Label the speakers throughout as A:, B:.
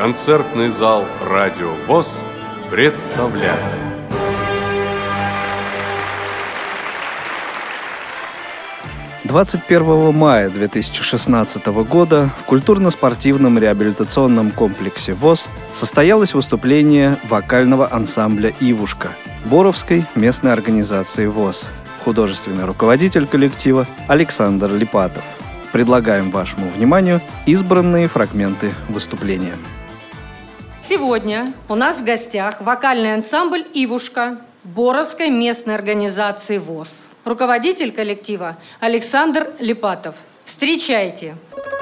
A: концертный зал «Радио ВОЗ» представляет.
B: Двадцать первого мая 2016 года в культурно-спортивном реабилитационном комплексе ВОЗ состоялось выступление вокального ансамбля «Ивушка» Боровской местной организации ВОЗ, художественный руководитель коллектива Александр Липатов. Предлагаем вашему вниманию избранные фрагменты выступления.
C: Сегодня у нас в гостях вокальный ансамбль «Ивушка» Боровской местной организации ВОЗ. Руководитель коллектива Александр Липатов. Встречайте! Встречайте!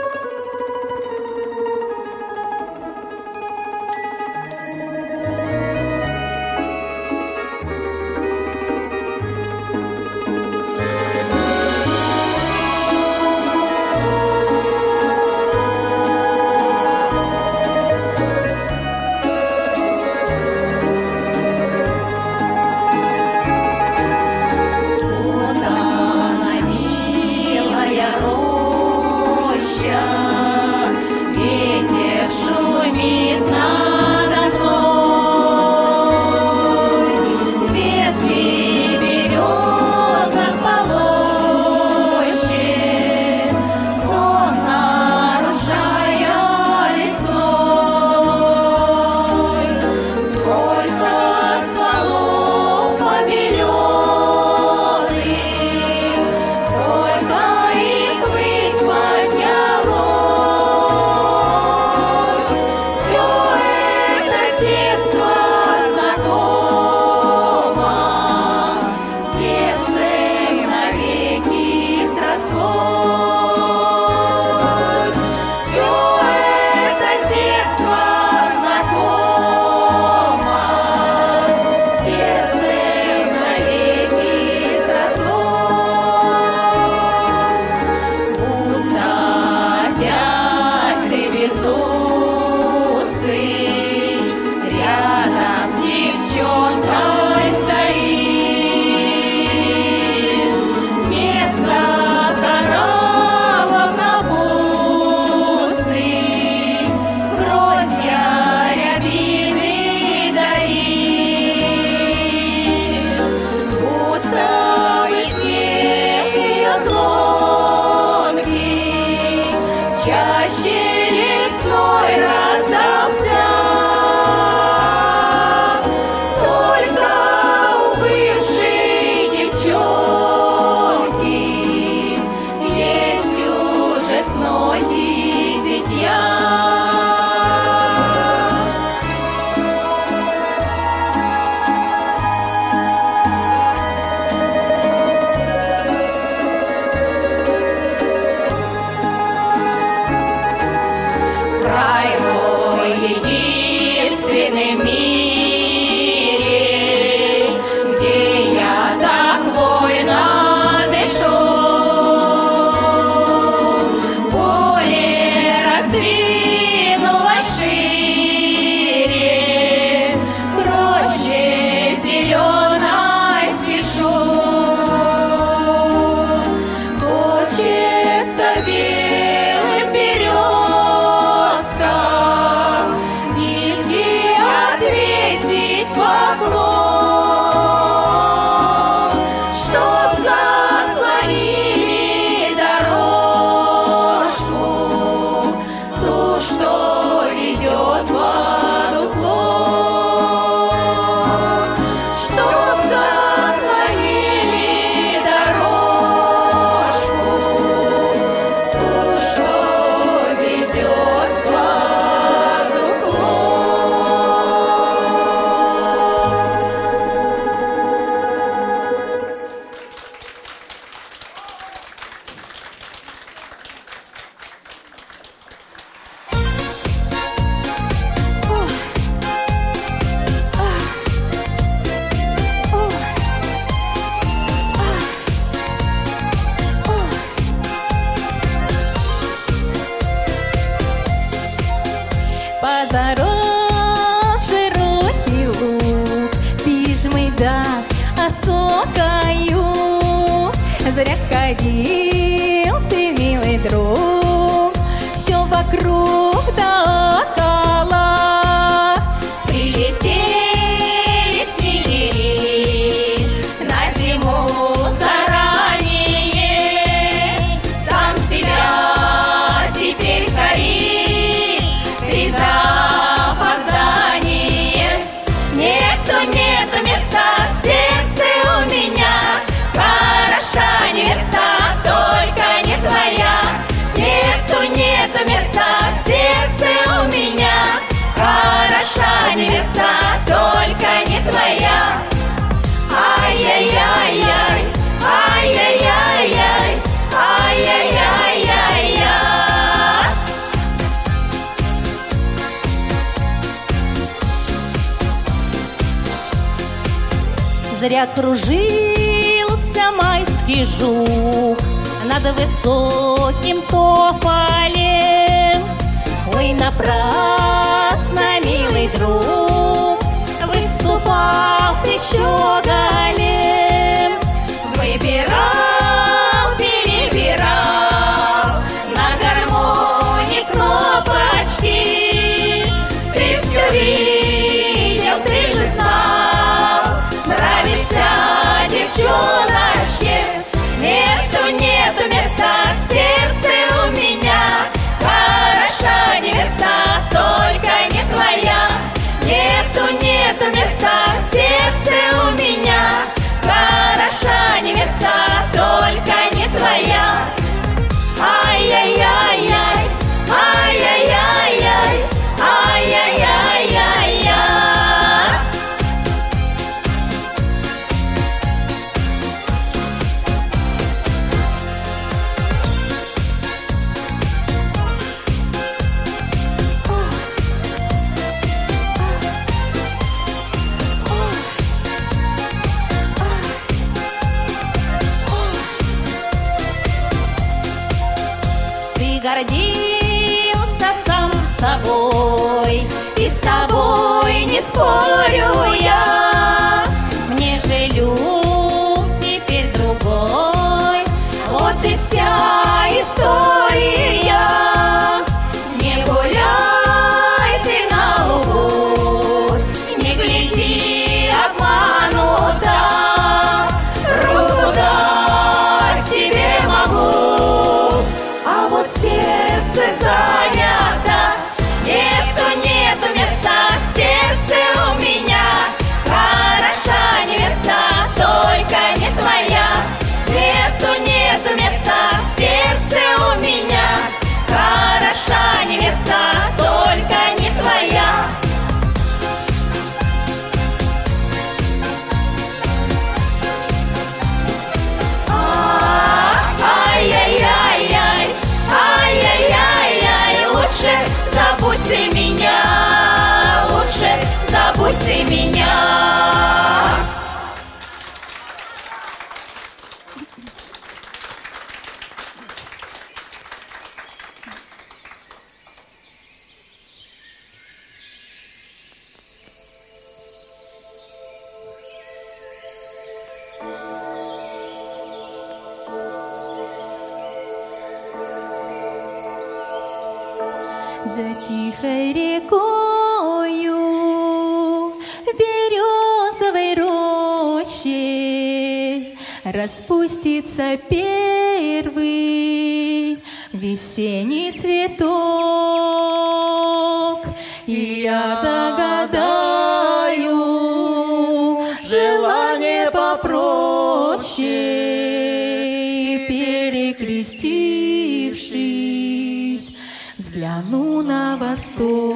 C: зазря кружился майский жук Над высоким тополем. Ой, напрасно, милый друг Выступал ты щеголем Выбирай наша невеста, только не твоя. гордился сам собой. И с тобой не спорю я. распустится первый весенний цветок, и я загадаю желание попроще, перекрестившись, взгляну на восток.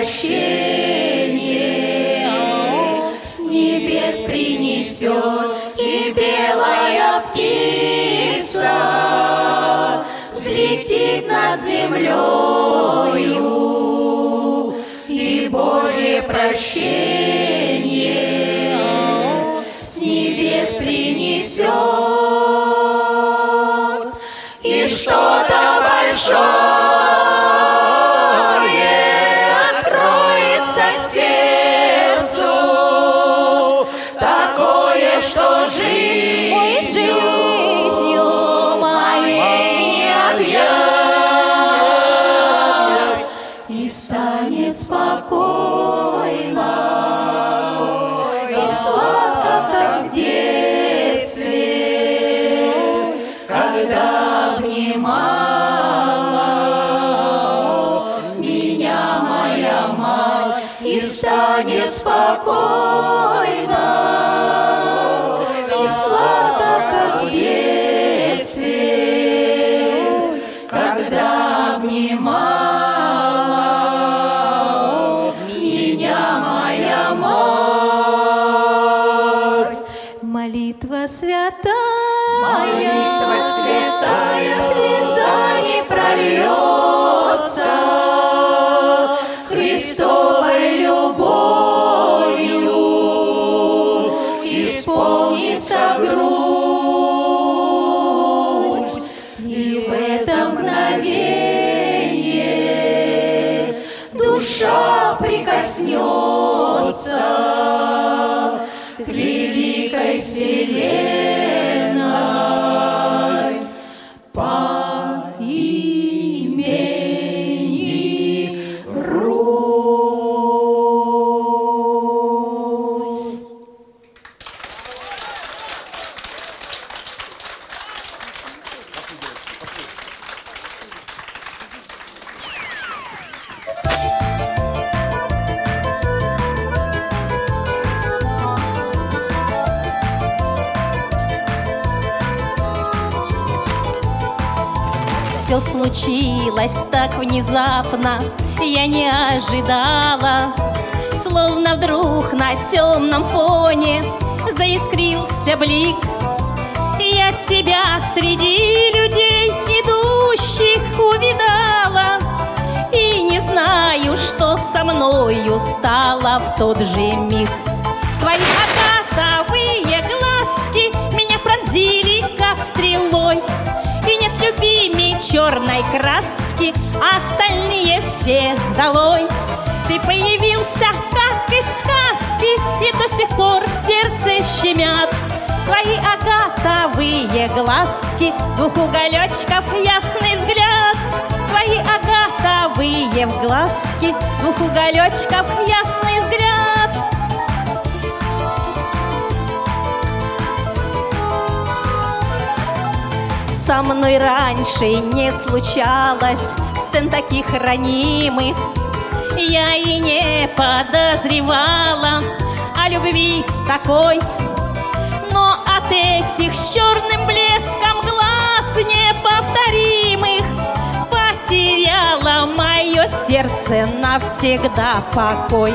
C: прощение. С небес принесет и белая птица. Взлетит над землею. И Божье прощение с небес принесет. И что-то большое. и станет спокойно, и сладко, как в детстве, когда обнимала меня моя мать. Молитва святая,
D: молитва святая, прикоснется к великой вселенной
C: так внезапно, я не ожидала. Словно вдруг на темном фоне заискрился блик. Я тебя среди людей идущих увидала И не знаю, что со мною стало в тот же миг Твои черной краски, а остальные все долой Ты появился, как из сказки, и до сих пор в сердце щемят Твои агатовые глазки, двух уголечков ясный взгляд. Твои агатовые глазки, двух уголечков ясный Со мной раньше не случалось. Сцен таких ранимых. Я и не подозревала. О любви такой но от этих с черным блеском глаз неповторимых Потеряло мое сердце навсегда покой.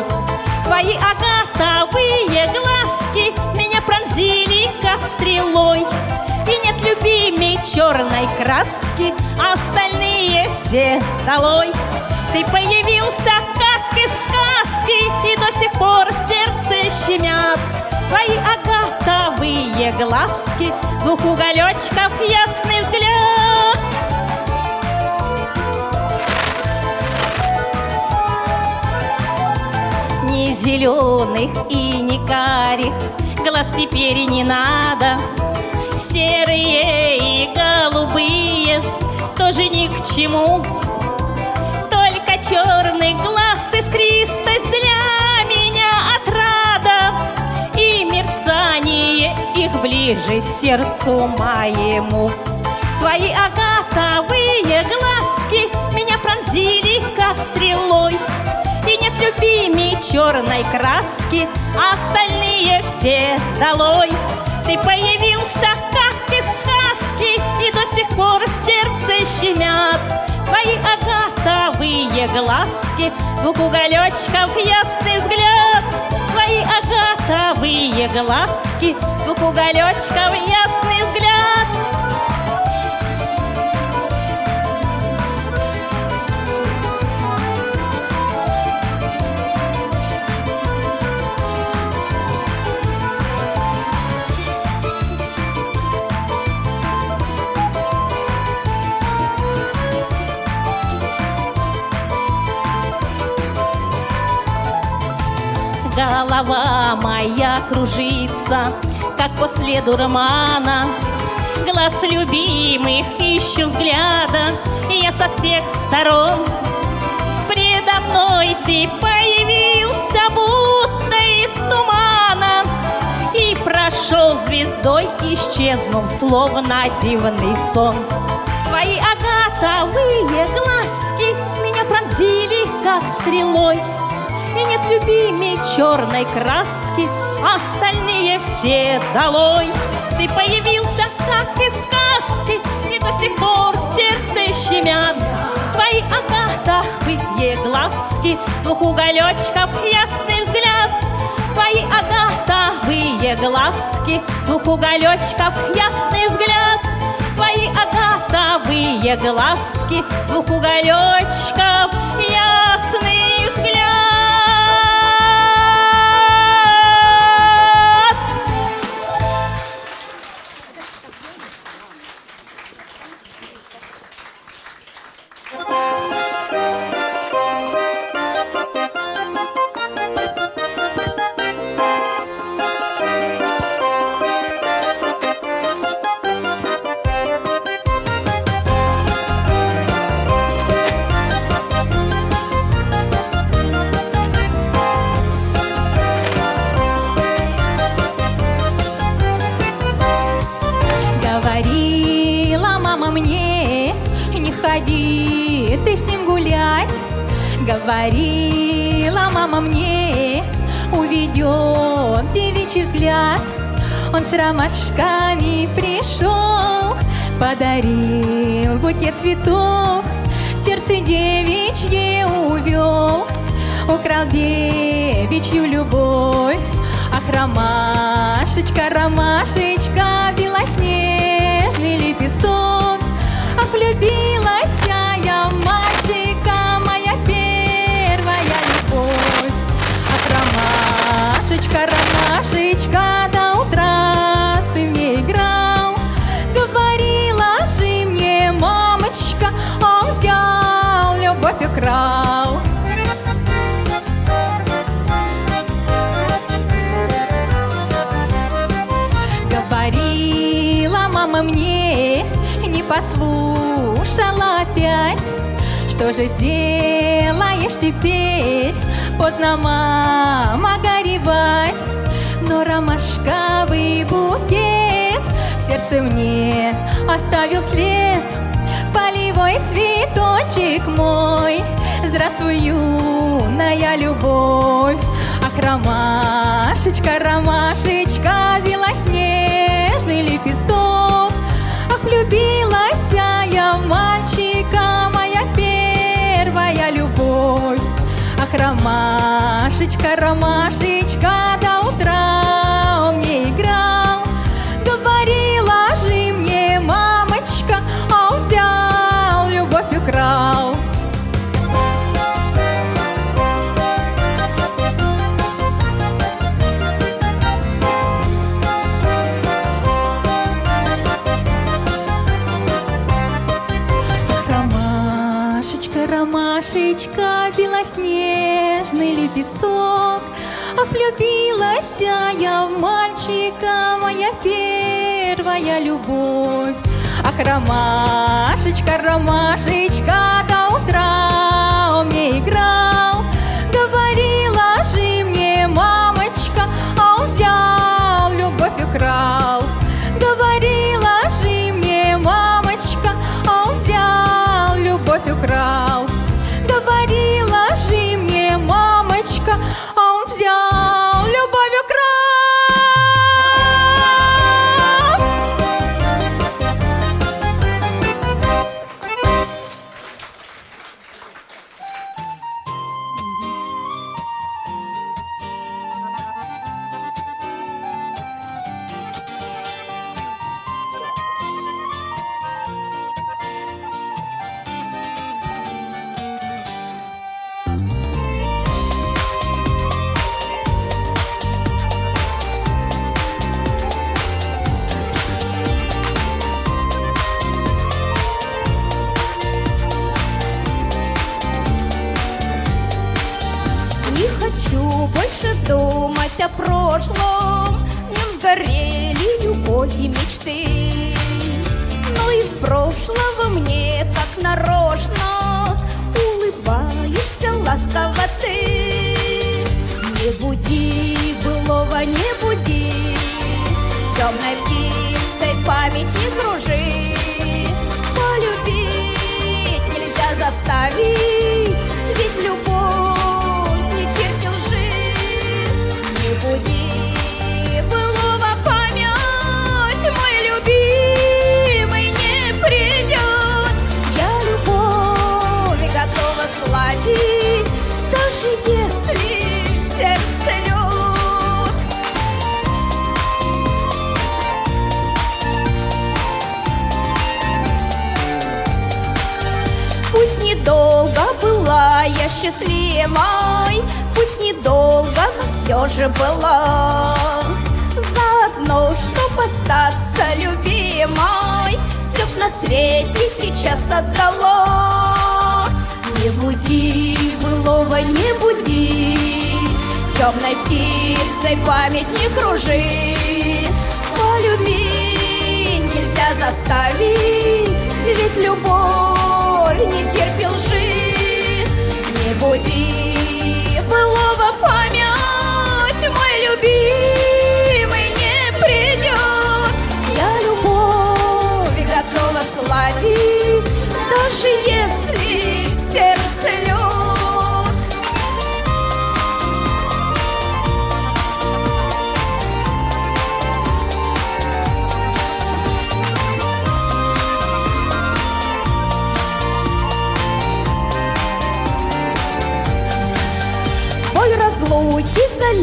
C: Твои агатовые глазки меня пронзили, как стрелой. И нет любимей черной краски, остальные все долой Ты появился, как из сказки, и до сих пор сердце щемят Твои агатовые глазки, двух уголечков ясный взгляд. Ни зеленых и ни карих глаз теперь не надо. Серые к чему. Только черный глаз искристость для меня отрада И мерцание их ближе сердцу моему Твои агатовые глазки меня пронзили, как стрелой И нет любимей черной краски, а остальные все долой Ты появился, как из сказки, и до сих пор щемят Твои агатовые глазки, двух уголечков ясный взгляд. Твои агатовые глазки, двух уголечков ясный Голова моя кружится, как после дурмана Глаз любимых ищу взгляда, я со всех сторон. Предо мной ты появился, будто из тумана И прошел звездой, исчезнув, словно дивный сон. Твои агатовые глазки меня пронзили, как стрелой любимей черной краски, остальные все долой. Ты появился, как из сказки, и до сих пор сердце щемят. Твои агатовые глазки, двух уголечков ясный взгляд. Твои агатовые глазки, двух уголечков ясный взгляд. Твои агатовые глазки, двух уголечков ясный
E: с ромашками пришел, подарил букет цветов, сердце девичье увел, украл девичью любовь. Ах, ромашечка, ромашечка, белоснежный лепесток, Ах, влюбилась я мальчика, моя первая любовь. Ах, ромашечка, ромашечка, опять. Что же сделаешь теперь? Поздно, мама, горевать. Но ромашковый букет в сердце мне оставил след. Полевой цветочек мой, здравствуй, юная любовь. Ах, ромашечка, ромашечка, ромашечка, ромашечка, Ах, влюбилась я в мальчика, моя первая любовь. Ах, ромашечка, ромашечка, до
F: Темной птицей память не кружи
G: Полюби нельзя заставить Ведь любовь не терпит лжи. Не буди былого память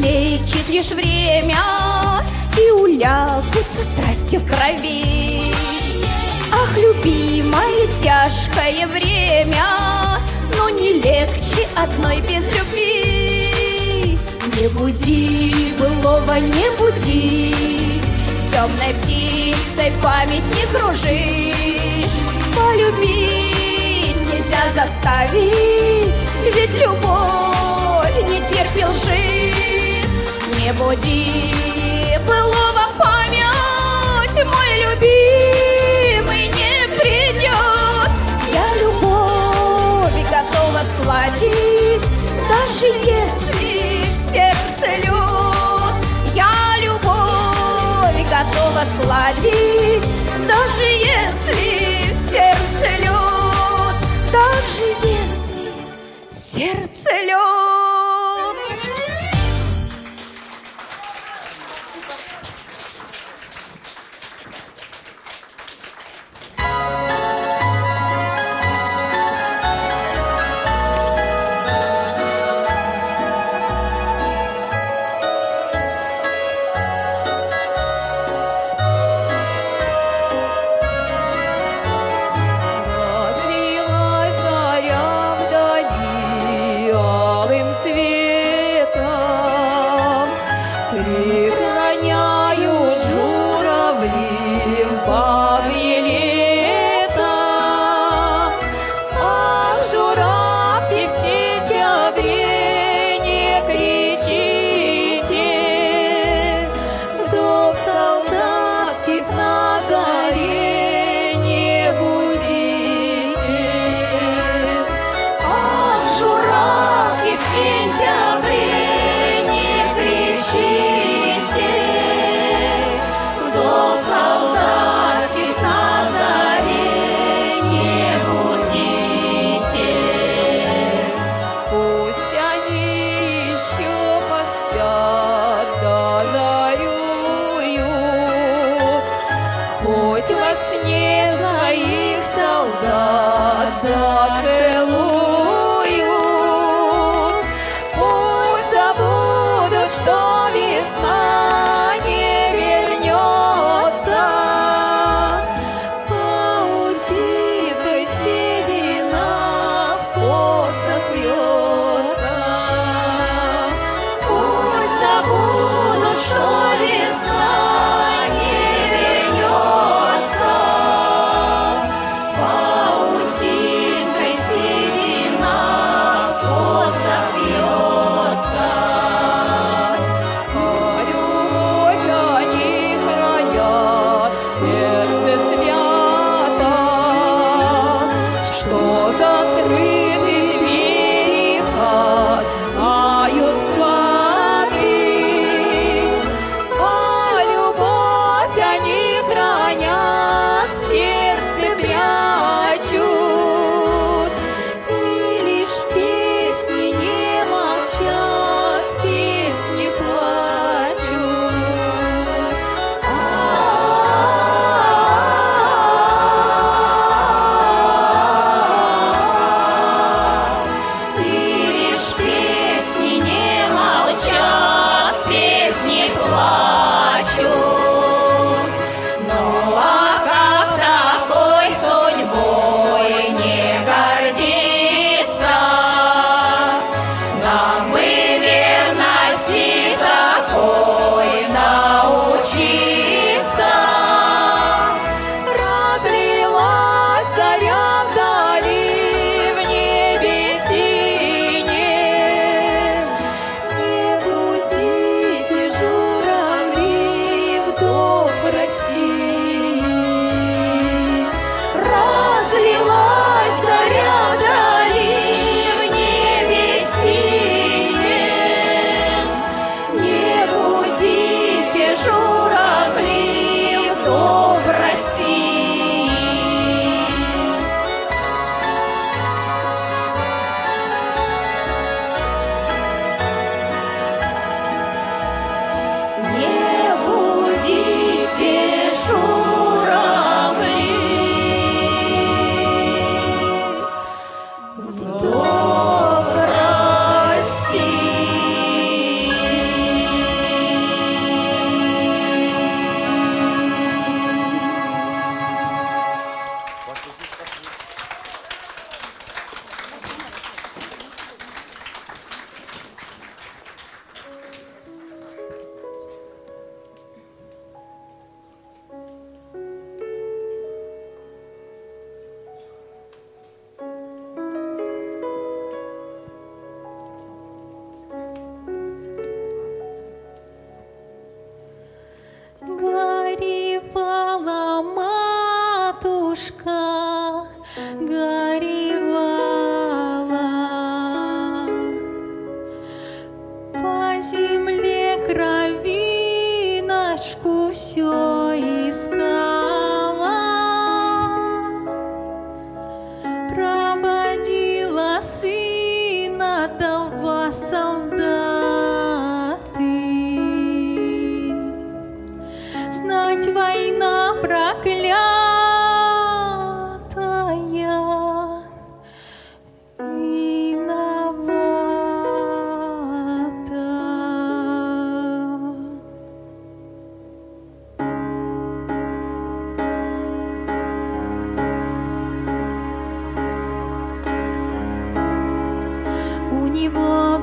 G: залечит лишь время И улягутся страсти в крови. Ах, любимое, тяжкое время Но не легче одной без любви. Не буди, былого не буди Темной птицей память не кружи. Полюбить нельзя заставить Ведь любовь не терпит лжи Не буди былого память Мой любимый не придет. Я любовь готова сладить Даже если в сердце лед Я любовь готова сладить Даже если в сердце лед Даже если в сердце лед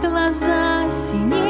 E: глаза синие.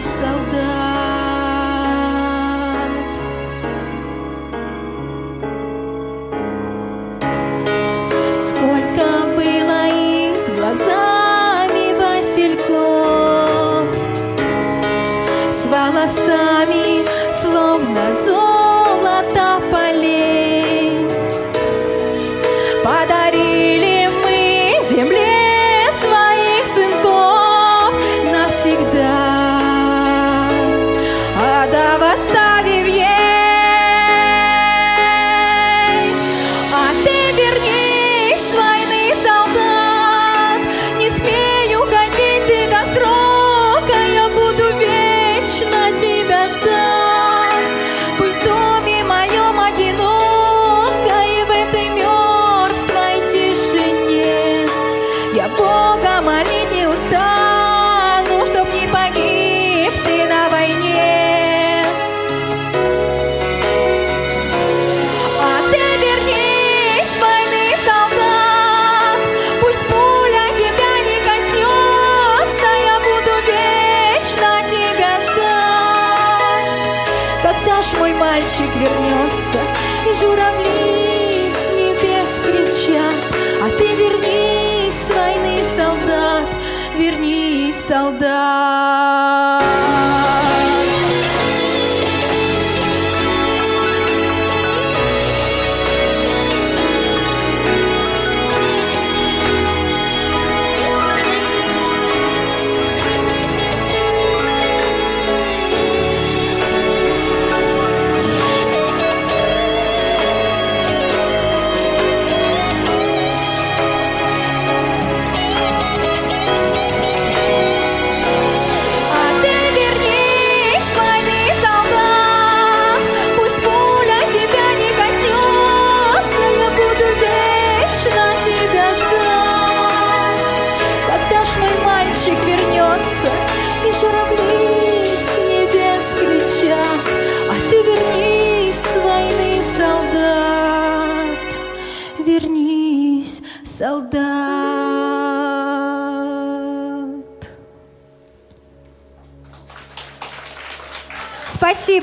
E: saudade.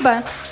E: Спасибо.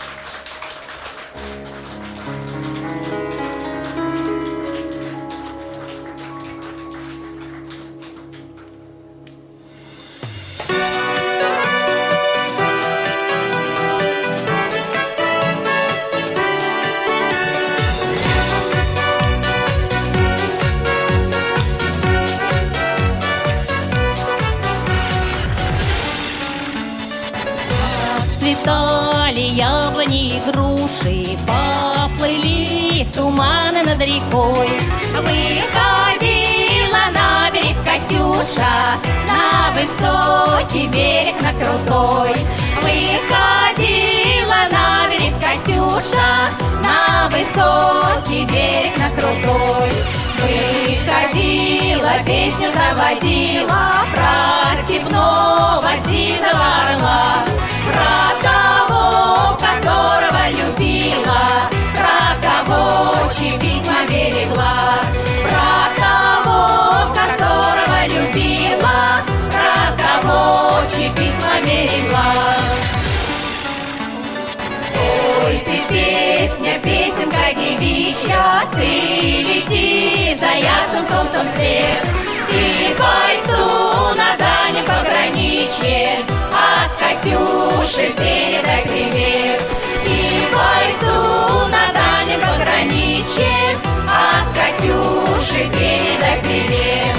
H: Солнцем свет, И бойцу на дальнем пограничье От Катюши передай привет. И бойцу на дальнем пограничье От Катюши передай привет.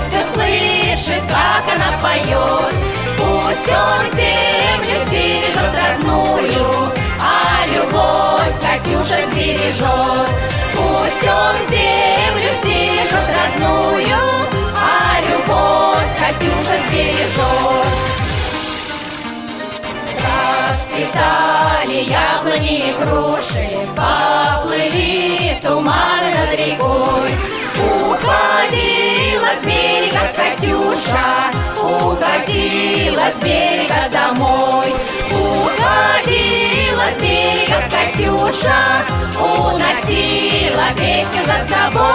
H: Пусть услышит, как она поет, Пусть он землю сбережет родную, А любовь Катюша сбережет. Пусть он землю сбережет родную, А любовь Катюша сбережет. Расцветали яблони и груши, Поплыли туманы над рекой. Уходила с берега Катюша, Уходила с берега домой. Уходила с берега Катюша, Уносила песню за собой.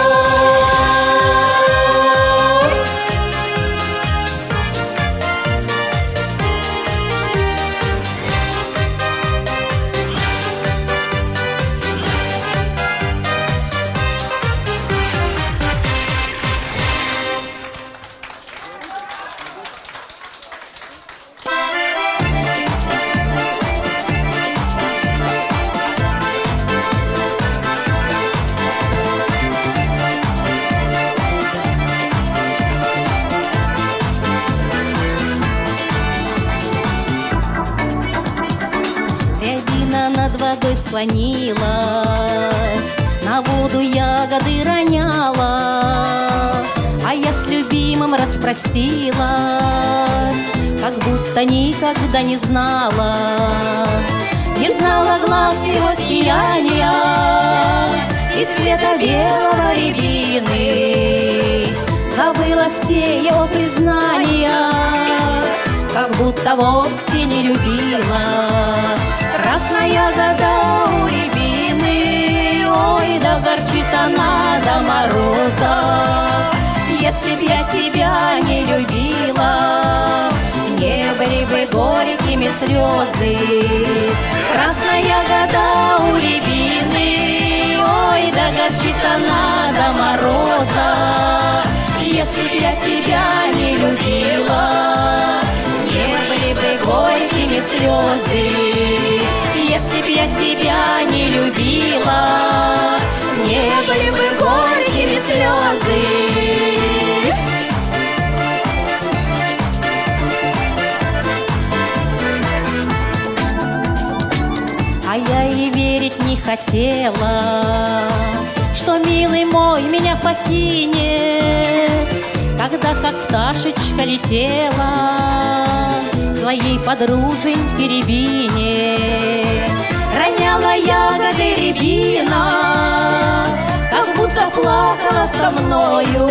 C: Никогда не знала, Не знала глаз его сияния И цвета белого рябины, Забыла все его признания, как будто вовсе не любила. Красная года у рябины, ой, да горчит она до мороза. Если б я тебя не любила, не были бы горькими слезы. Красная года у рябины, ой, да горчит она до мороза. Если я тебя не любила, не были бы горькими слезы. Если б я тебя не любила, не были бы горькими слезы. Хотела, что милый мой меня покинет, когда как пташечка летела своей подруженьке рябине. Роняла ягоды рябина, как будто плакала со мною,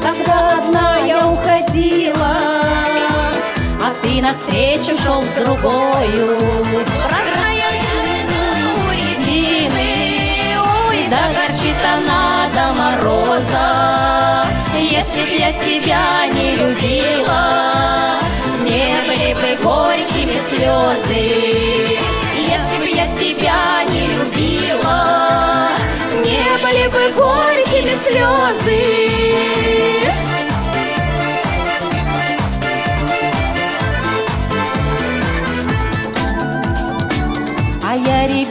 C: когда одна я уходила, а ты навстречу шел с другою. Красная мороза. Если б я тебя не любила, не были бы горькими слезы. Если б я тебя не любила, не были бы горькими слезы.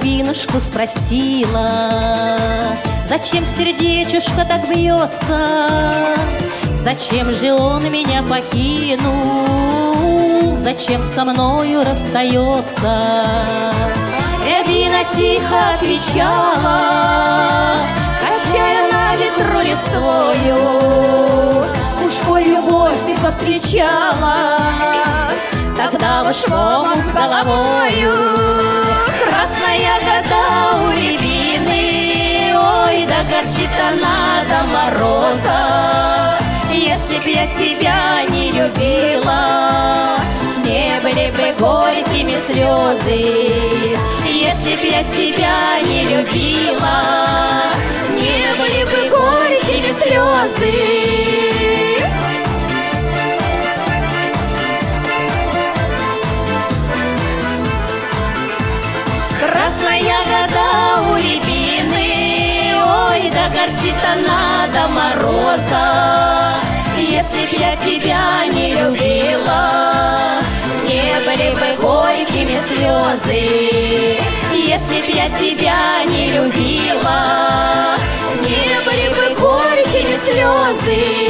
C: Альбинушку спросила, Зачем сердечушка так бьется? Зачем же он меня покинул? Зачем со мною расстается? Рябина тихо отвечала, Качая на ветру листвою, Уж коль любовь ты повстречала, Тогда уж омут с головою Красная года у рябины. Ой, да горчит она до мороза Если б я тебя не любила. Не были бы горькими слезы Если б я тебя не любила. Не были бы горькими слезы да горчит она до мороза. Если б я тебя не любила, Не были бы горькими слезы. Если б я тебя не любила, Не были бы горькими слезы.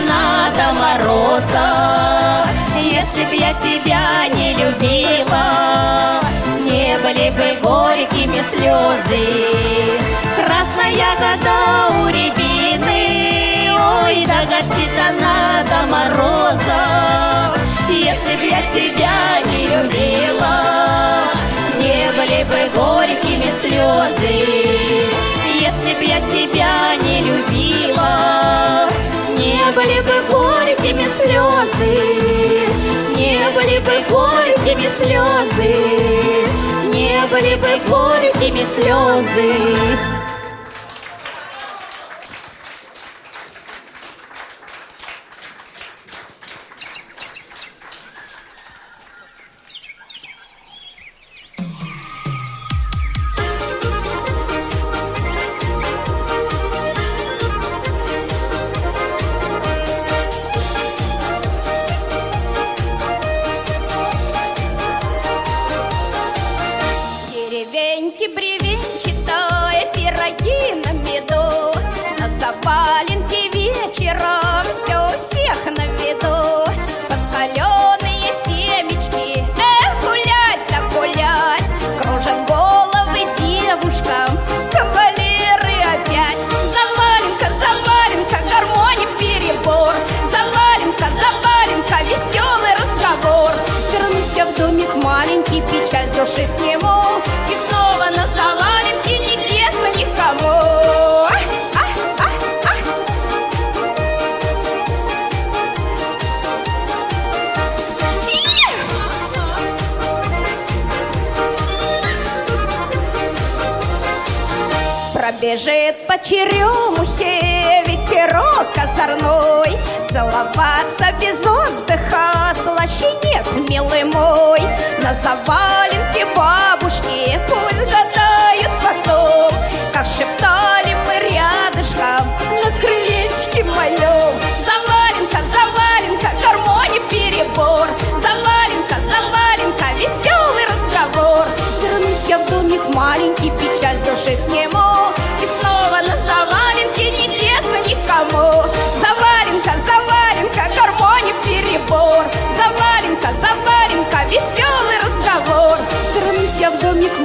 C: До мороза. Если б я тебя не любила, Не были бы горькими слезы. Красная вода у рябины, Ой, да горчит она до мороза. Если б я тебя не любила, не были бы горькими слезы. Если б я тебя не любила, были бы горькими слезы. Не были бы горькими слезы. Не были бы горькими слезы.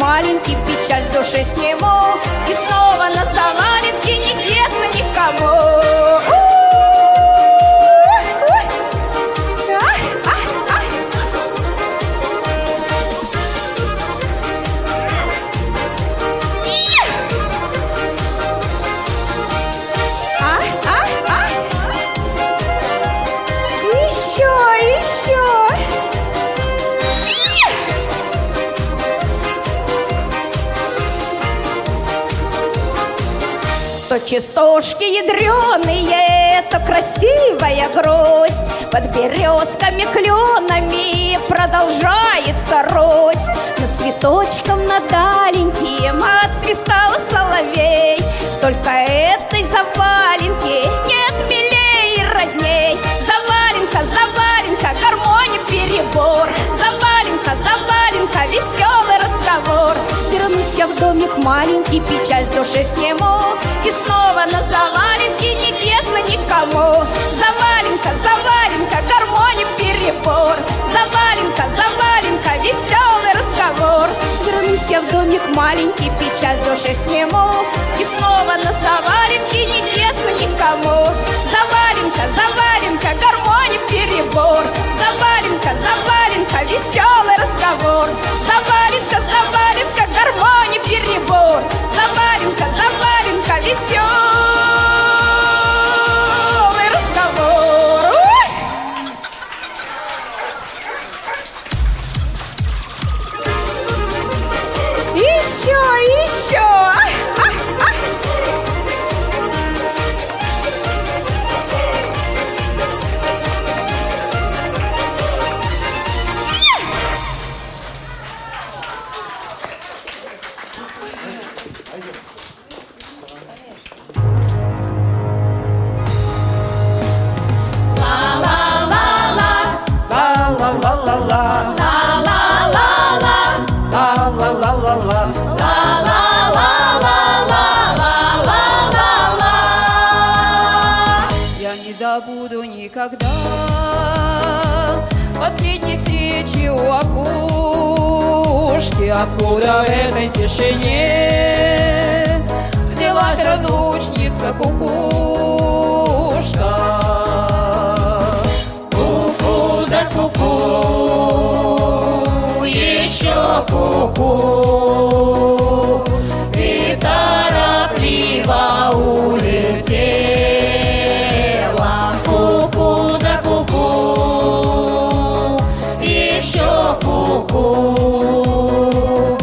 G: Маленький, печаль душе сниму И снова на заваленке частушки ядреные лето красивая грусть Под березками, кленами продолжается рось. Над цветочком, аленьким отсвистал соловей. Только этой заваленки в домик маленький, печаль с души сниму И снова на заваленке не тесно никому. Заваленка, заваленка, гармония перебор. Заваленка, заваленка, веселый разговор. Вернусь я в домик маленький, печаль с души сниму И снова на заваленке не тесно никому. Заваленка, заваленка, гармония перебор. Заваленка, заваленка, веселый разговор. Заваленка, заваленка, гармония перебор Заваленка, заваленка,
C: никогда. Последней встречи у опушки Откуда в этой тишине Взялась разлучница кукушка. Ку-ку да ку-ку Еще ку-ку. И торопливо улетела ку-ку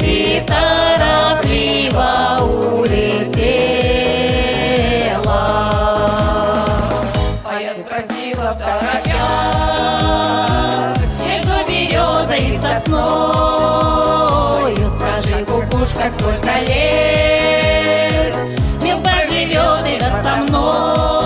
C: И торопливо улетела. А я спросила в торопях Между березой и сосною Скажи, кукушка, сколько лет? Мил проживет и да со мною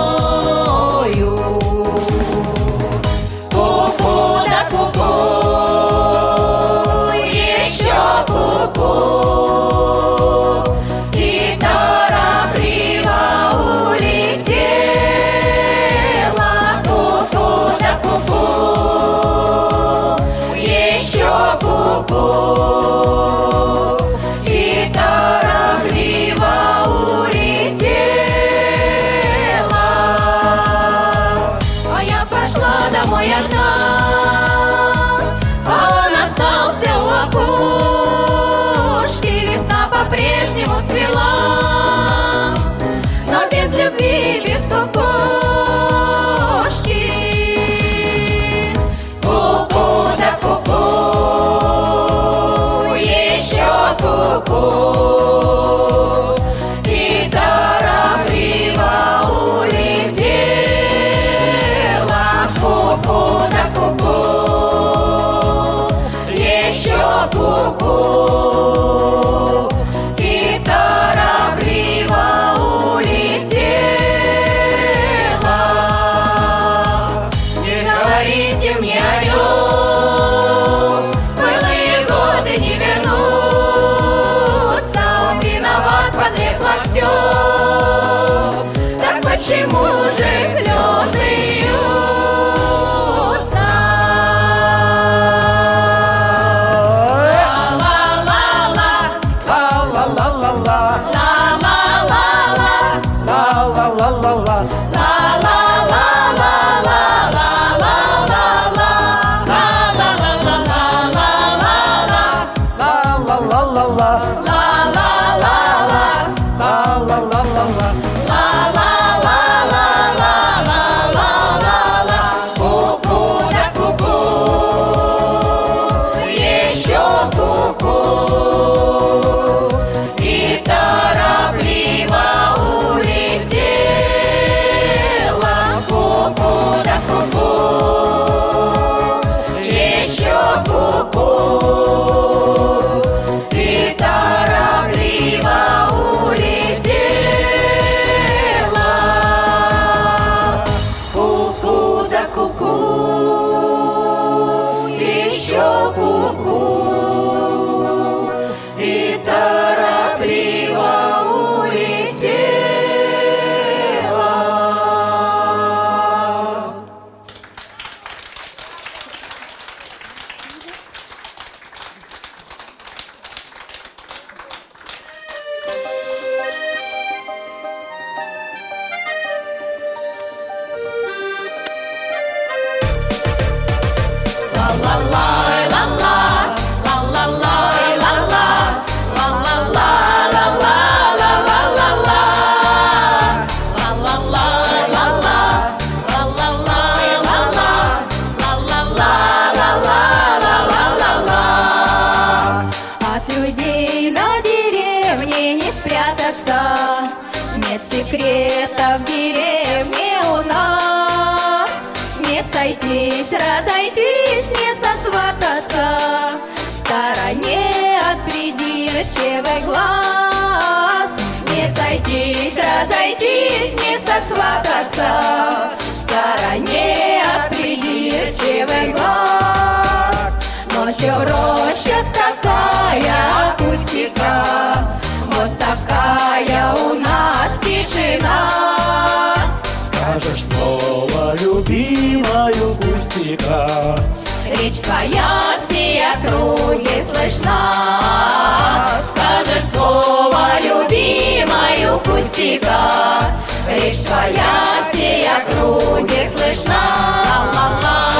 I: любимою пустяка,
C: Речь твоя все округи слышна. Скажешь слово любимою пустяка, Речь твоя все округи слышна. Ла-ла-лай,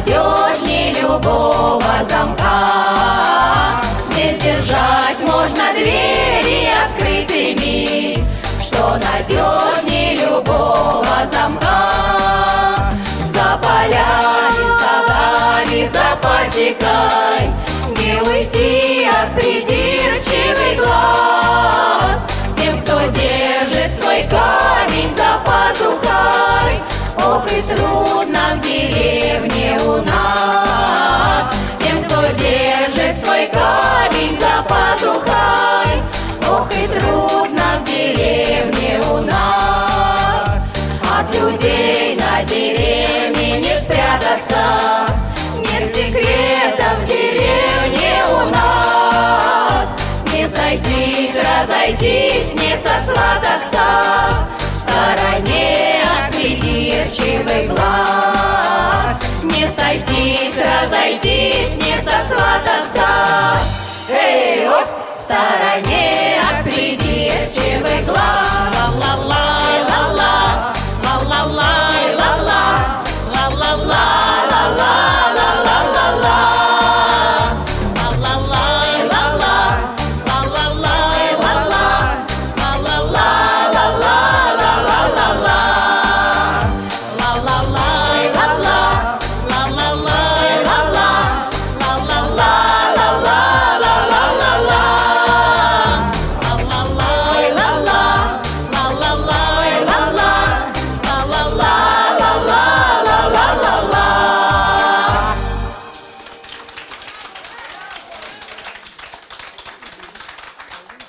C: надежнее любого замка. Здесь держать можно двери открытыми, Что надежнее любого замка. За полями, садами, за пасекой Не уйти от придирчивых глаз Тем, кто держит свой камень за пазухой Ох и трудно в деревне у нас. Тем, кто держит свой камень за пазухой Ох и трудно в деревне у нас. От людей на деревне не спрятаться. Нет секретов в деревне у нас. Не сойтись, разойтись, не сосвататься стороне от придирчивых глаз Не сойтись, разойтись, не сосвататься Эй, оп! В стороне от придирчивых глаз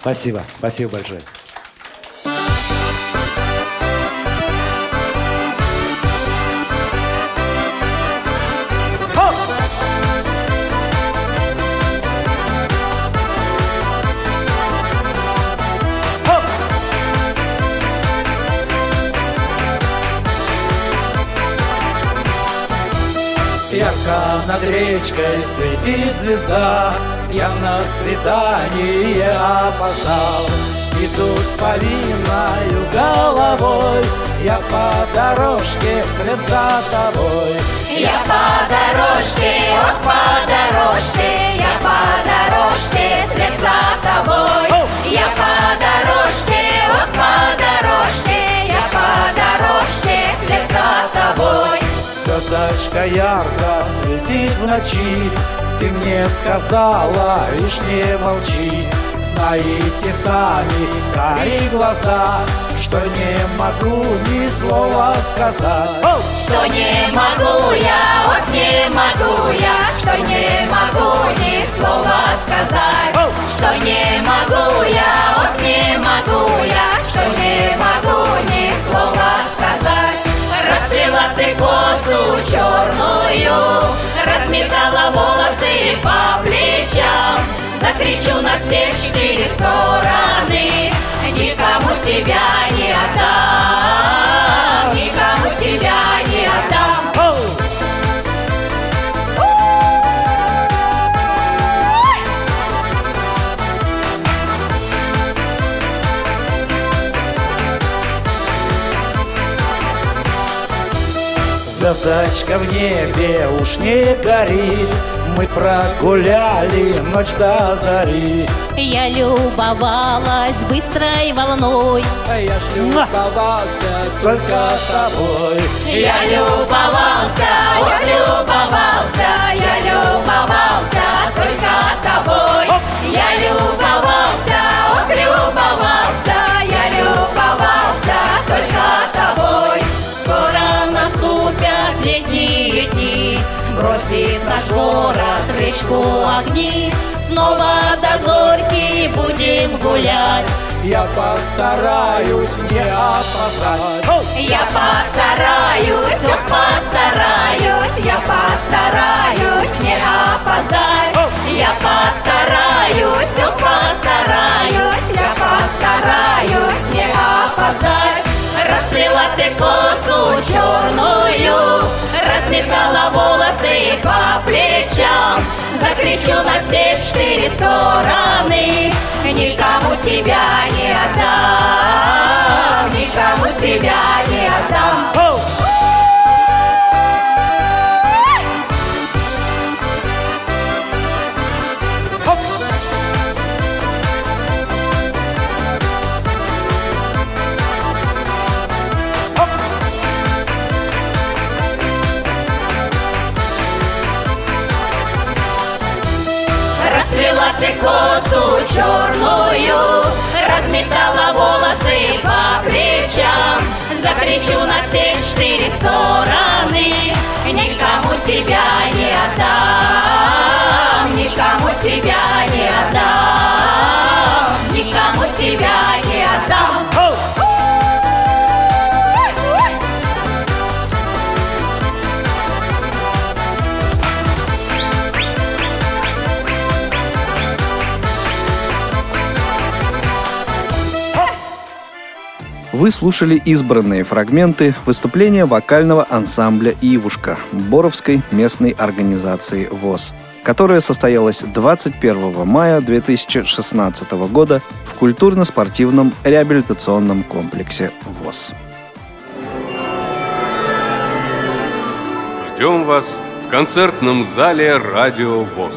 I: Спасибо, спасибо большое. Речкой светит звезда, Я на свидание опоздал. Иду с повинною головой, Я по дорожке вслед за тобой.
C: Я по дорожке, ох, по дорожке, я по дорожке вслед за тобой. Я по дорожке, ох, по дорожке, я по дорожке вслед за тобой.
I: Звездочка ярко светит в ночи, Ты мне сказала, лишь не молчи. Знаете сами, кари глаза, Что не могу ни слова сказать.
C: Что не могу я, ох, не могу я, что не могу ни слова сказать. Что не могу я, ох, не могу я, что не могу ни слова сказать. Ты косу черную, разметала волосы по плечам. Закричу на все четыре стороны, никому тебя не отдам,
I: Звездочка в небе уж не горит. Мы прогуляли ночь до зари.
C: Я любовалась быстрой волной.
I: А я ж любовался только тобой
J: Я любовался, ох, любовался, я любовался только тобой. Я любовался, ох, любовался, я любовался только тобой.
C: Летние дни. Бросит наш город речку огни Снова до зорьки будем гулять.
I: Я постараюсь не опоздать.
J: Я постараюсь, ох, постараюсь, я постараюсь не опоздать. Я постараюсь, ох, постараюсь, я постараюсь не опоздать.
C: Ты косу черную Разметала волосы по плечам. Закричу на все четыре стороны Никому тебя не отдам Никому тебя не отдам косу черную Разметала волосы по плечам. Закричу на все четыре стороны Никому тебя не отдам Никому тебя не отдам Никому тебя не отдам
B: Вы слушали избранные фрагменты выступления вокального ансамбля «Ивушка» Боровской местной организации ВОЗ, которое состоялось 21 мая 2016 года в культурно-спортивном реабилитационном комплексе ВОЗ.
A: Ждем вас в концертном зале «Радио ВОЗ».